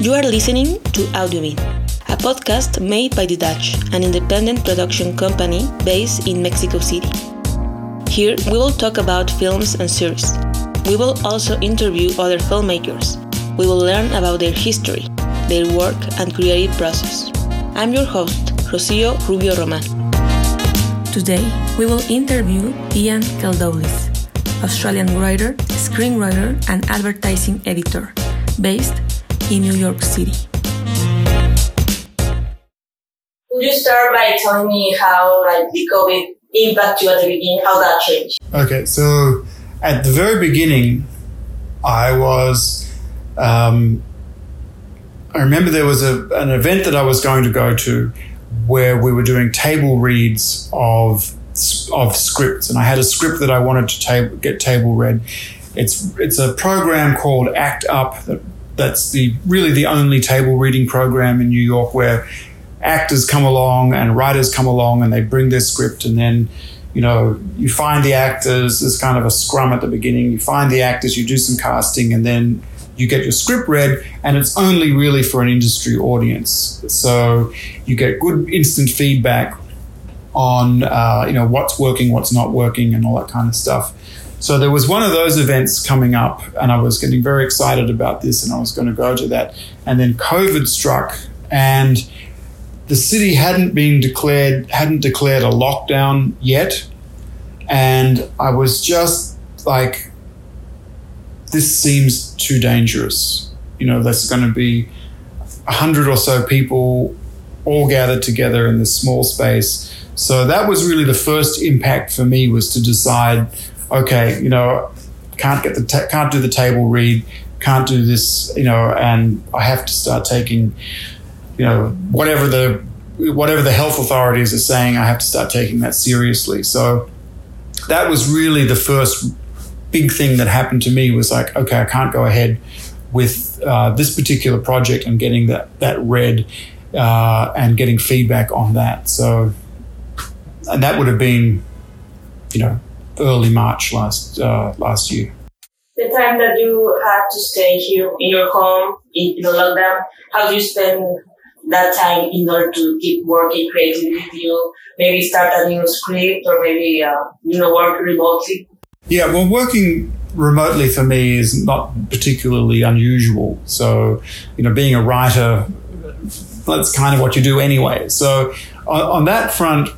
You are listening to Audiobean, a podcast made by The Dutch, an independent production company based in Mexico City. Here we will talk about films and series. We will also interview other filmmakers. We will learn about their history, their work, and creative process. I'm your host, Rocio Rubio Roman. Today, we will interview Ian Keldoulis, Australian writer, screenwriter, and advertising editor, based in New York City. Could you start by telling me how like the COVID impact you at the beginning, how that changed? Okay, so at the very beginning, I was. Um, I remember there was a, an event that I was going to go to where we were doing table reads of of scripts, and I had a script that I wanted to table, get table read. It's it's a program called Act Up that that's the really the only table reading program in New York where actors come along and writers come along and they bring their script and then you know you find the actors there's kind of a scrum at the beginning you find the actors you do some casting and then you get your script read and it's only really for an industry audience. So you get good instant feedback on uh, you know what's working what's not working and all that kind of stuff so there was one of those events coming up, and I was getting very excited about this, and I was going to go to that. And then COVID struck, and the city hadn't been declared hadn't declared a lockdown yet, and I was just like, this seems too dangerous. You know, there's going to be a hundred or so people all gathered together in this small space. So that was really the first impact for me was to decide okay, you know, can't get the ta- can't do the table read, can't do this, you know, and I have to start taking, you know, whatever the whatever the health authorities are saying, I have to start taking that seriously. So that was really the first big thing that happened to me was like, okay, I can't go ahead with uh, this particular project and getting that that read uh, and getting feedback on that. So, and that would have been, you know, early March last uh, last year. The time that you had to stay here in your home in the lockdown, how do you spend that time in order to keep working creatively with you? Maybe start a new script or maybe uh, you know work remotely. Yeah, well, working remotely for me is not particularly unusual. So, you know, being a writer, that's kind of what you do anyway. So, on, on that front,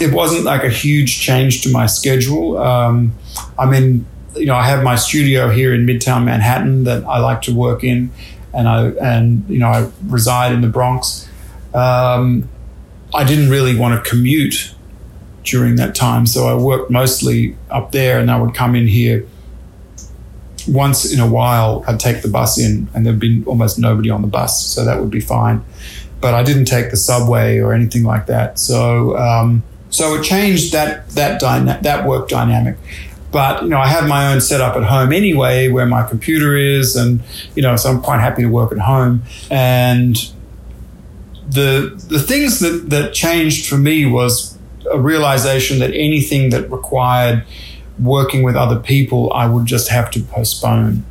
it wasn't like a huge change to my schedule. Um, I mean, you know, I have my studio here in Midtown Manhattan that I like to work in, and I and you know I reside in the Bronx. Um, I didn't really want to commute during that time, so I worked mostly up there, and I would come in here once in a while. I'd take the bus in, and there'd be almost nobody on the bus, so that would be fine. But I didn't take the subway or anything like that, so. Um, so it changed that that dyna- that work dynamic. But you know, I have my own setup at home anyway, where my computer is, and you know, so I'm quite happy to work at home. And the the things that that changed for me was a realization that anything that required working with other people, I would just have to postpone.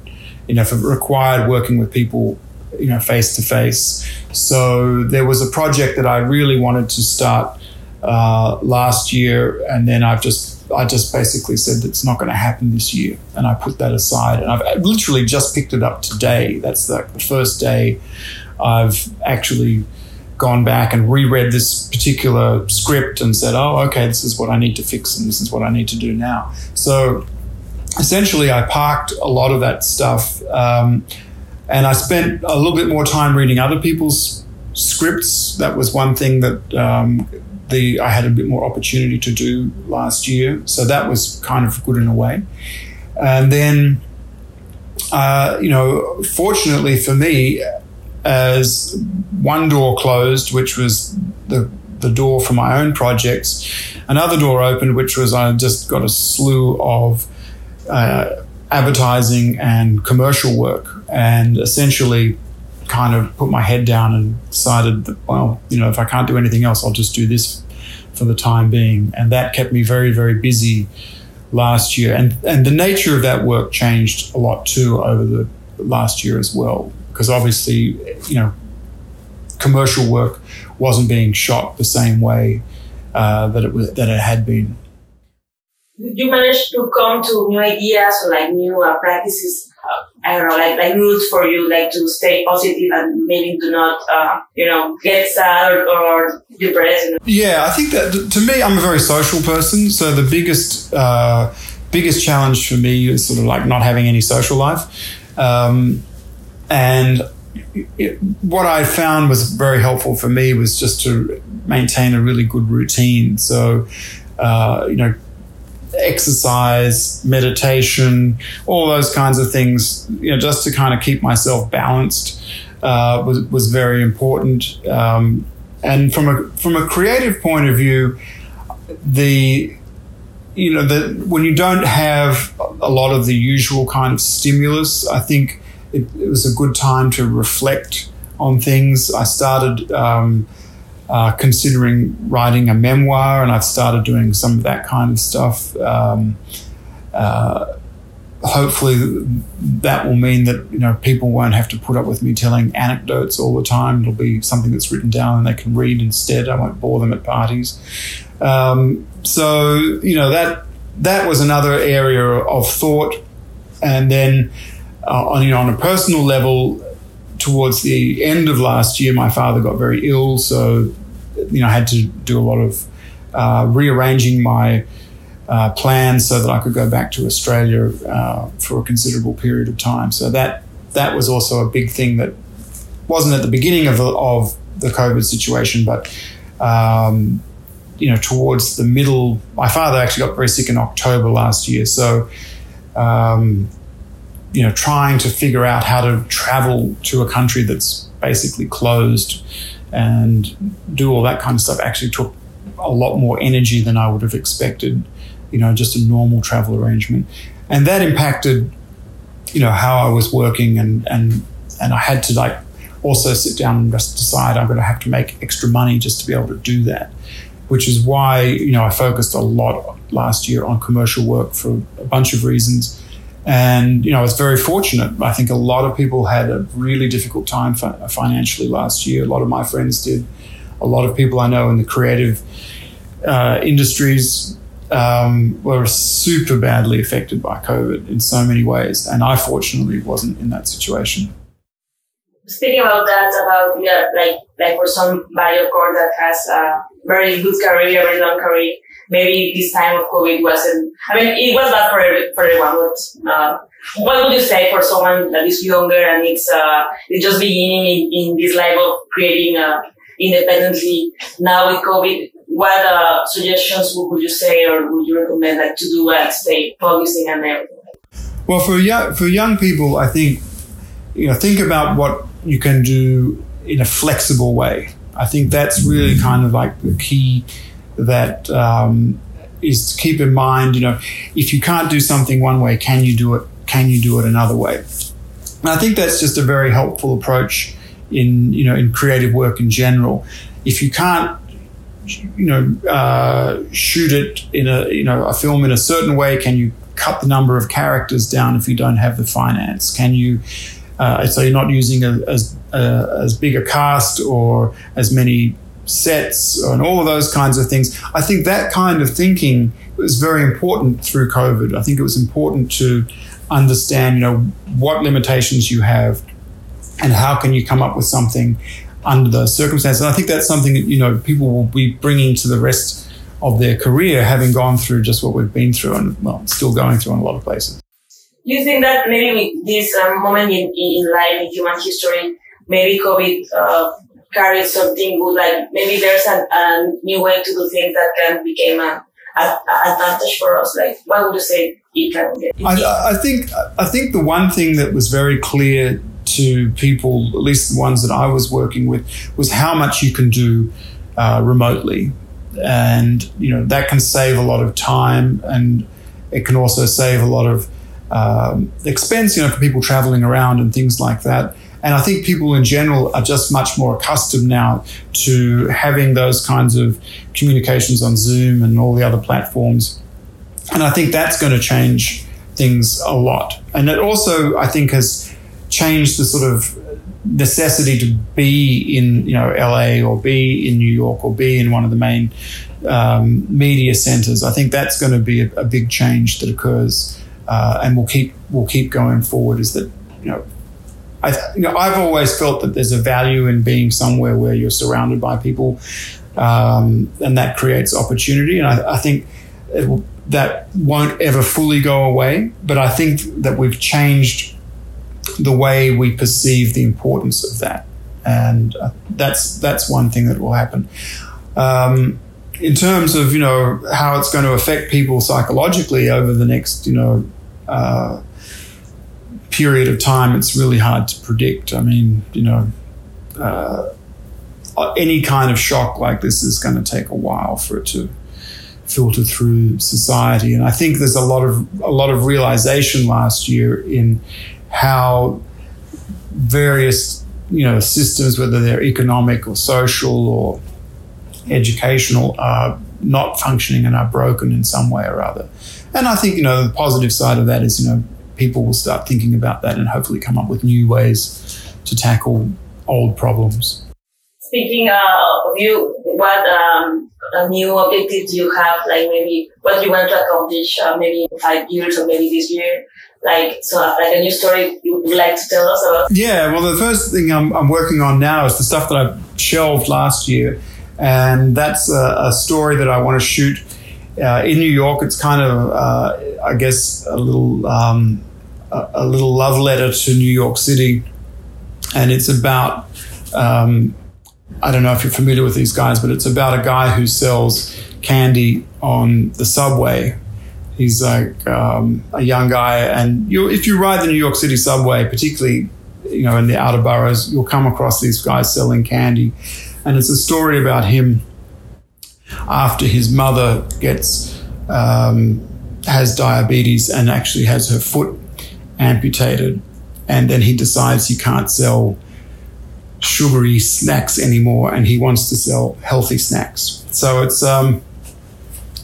You know, if it required working with people, you know, face to face. So there was a project that I really wanted to start uh, last year, and then I've just I just basically said it's not going to happen this year, and I put that aside. And I've literally just picked it up today. That's the, the first day I've actually gone back and reread this particular script and said, "Oh, okay, this is what I need to fix, and this is what I need to do now." So essentially, I parked a lot of that stuff. Um, and I spent a little bit more time reading other people's scripts. That was one thing that um, the I had a bit more opportunity to do last year, so that was kind of good in a way. And then, uh, you know, fortunately for me, as one door closed, which was the the door for my own projects, another door opened, which was I just got a slew of uh, advertising and commercial work, and essentially kind of put my head down and decided that, well, you know, if I can't do anything else, I'll just do this for the time being. And that kept me very, very busy last year. And, and the nature of that work changed a lot too over the last year as well. because obviously, you know, commercial work wasn't being shot the same way uh, that it was that it had been. Did you manage to come to new ideas or like new uh, practices? I don't know, like like roots for you, like to stay positive and maybe do not, uh, you know, get sad or, or depressed. Yeah, I think that to me, I'm a very social person. So the biggest uh, biggest challenge for me is sort of like not having any social life, um, and it, what I found was very helpful for me was just to maintain a really good routine. So, uh, you know, exercise, meditation, all those kinds of things, you know, just to kind of keep myself balanced uh, was, was very important. Um, and from a, from a creative point of view, the, you know, the, when you don't have a lot of the usual kind of stimulus, I think it, it was a good time to reflect on things. I started, um, uh, considering writing a memoir, and I've started doing some of that kind of stuff. Um, uh, hopefully, that will mean that you know people won't have to put up with me telling anecdotes all the time. It'll be something that's written down and they can read instead. I won't bore them at parties. Um, so you know that that was another area of thought, and then uh, on you know on a personal level towards the end of last year, my father got very ill, so you know, I had to do a lot of uh, rearranging my uh, plans so that I could go back to Australia uh, for a considerable period of time. So that that was also a big thing that wasn't at the beginning of the, of the COVID situation, but um, you know, towards the middle. My father actually got very sick in October last year, so. Um, you know, trying to figure out how to travel to a country that's basically closed and do all that kind of stuff actually took a lot more energy than I would have expected, you know, just a normal travel arrangement. And that impacted, you know, how I was working and and and I had to like also sit down and just decide I'm going to have to make extra money just to be able to do that, which is why, you know, I focused a lot last year on commercial work for a bunch of reasons and, you know, I was very fortunate. I think a lot of people had a really difficult time financially last year. A lot of my friends did. A lot of people I know in the creative uh, industries um, were super badly affected by COVID in so many ways. And I fortunately wasn't in that situation. Speaking about that, about yeah, like like for some biocore that has a very good career, very long career, maybe this time of COVID wasn't, I mean, it was bad for, for everyone, but, uh, what would you say for someone that is younger and it's, uh, it's just beginning in, in this life of creating, uh, independently now with COVID? What, uh, suggestions would you say or would you recommend like to do and stay focusing and everything? Well, for young, for young people, I think, you know, think about what you can do in a flexible way. I think that's really kind of like the key that um, is to keep in mind, you know, if you can't do something one way, can you do it? Can you do it another way? And I think that's just a very helpful approach in, you know, in creative work in general. If you can't, you know, uh, shoot it in a, you know, a film in a certain way, can you cut the number of characters down if you don't have the finance? Can you, uh, so you're not using a, as, uh, as big a cast or as many sets and all of those kinds of things. I think that kind of thinking was very important through COVID. I think it was important to understand, you know, what limitations you have and how can you come up with something under those circumstances. And I think that's something that, you know, people will be bringing to the rest of their career, having gone through just what we've been through and, well, still going through in a lot of places. You think that maybe this um, moment in, in life, in human history, maybe COVID uh, something good. Like maybe there's a, a new way to do things that can become a, a, advantage for us. Like what would you say can? I, I think I think the one thing that was very clear to people, at least the ones that I was working with, was how much you can do uh, remotely, and you know that can save a lot of time, and it can also save a lot of um, expense, you know, for people traveling around and things like that. And I think people in general are just much more accustomed now to having those kinds of communications on Zoom and all the other platforms. And I think that's going to change things a lot. And it also, I think, has changed the sort of necessity to be in you know LA or be in New York or be in one of the main um, media centers. I think that's going to be a, a big change that occurs, uh, and will keep will keep going forward. Is that you know. I, you know, I've always felt that there's a value in being somewhere where you're surrounded by people, um, and that creates opportunity. And I, I think will, that won't ever fully go away. But I think that we've changed the way we perceive the importance of that, and uh, that's that's one thing that will happen. Um, in terms of you know how it's going to affect people psychologically over the next you know uh, period of time, it's really hard to predict. I mean, you know. Uh, any kind of shock like this is going to take a while for it to filter through society. And I think there's a lot of a lot of realization last year in how various you know systems, whether they're economic or social or educational, are not functioning and are broken in some way or other. And I think you know the positive side of that is you know people will start thinking about that and hopefully come up with new ways to tackle old problems. Speaking uh, of you, what um, new objectives do you have? Like maybe what you want to accomplish, uh, maybe in five years or maybe this year? like so like a new story you would like to tell us about yeah well the first thing i'm, I'm working on now is the stuff that i shelved last year and that's a, a story that i want to shoot uh, in new york it's kind of uh, i guess a little um, a, little love letter to new york city. And it's about um, i don't know if you're familiar with these guys but it's about a guy who sells candy on the subway. He's like um, a young guy, and you, if you ride the New York City subway, particularly you know in the outer boroughs, you'll come across these guys selling candy, and it's a story about him after his mother gets um, has diabetes and actually has her foot amputated, and then he decides he can't sell sugary snacks anymore, and he wants to sell healthy snacks. So it's um,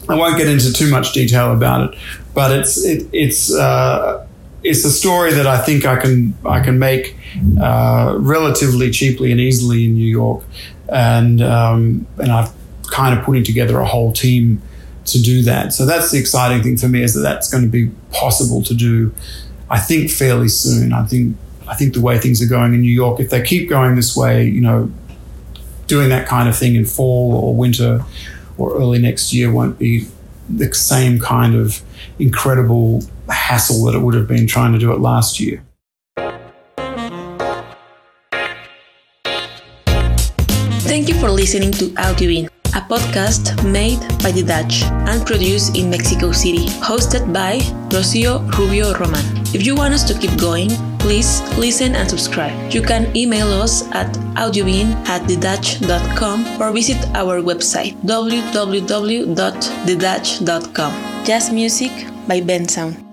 I won't get into too much detail about it, but it's it, it's uh, it's a story that I think I can I can make uh, relatively cheaply and easily in New York, and um, and I've kind of putting together a whole team to do that. So that's the exciting thing for me is that that's going to be possible to do. I think fairly soon. I think I think the way things are going in New York, if they keep going this way, you know, doing that kind of thing in fall or winter or early next year won't be the same kind of incredible hassle that it would have been trying to do it last year. Thank you for listening to Audiobean, a podcast made by the Dutch and produced in Mexico City, hosted by Rocio Rubio Roman. If you want us to keep going, please listen and subscribe. You can email us at audiobean at thedutch.com or visit our website www.thedutch.com. Jazz music by Bensound.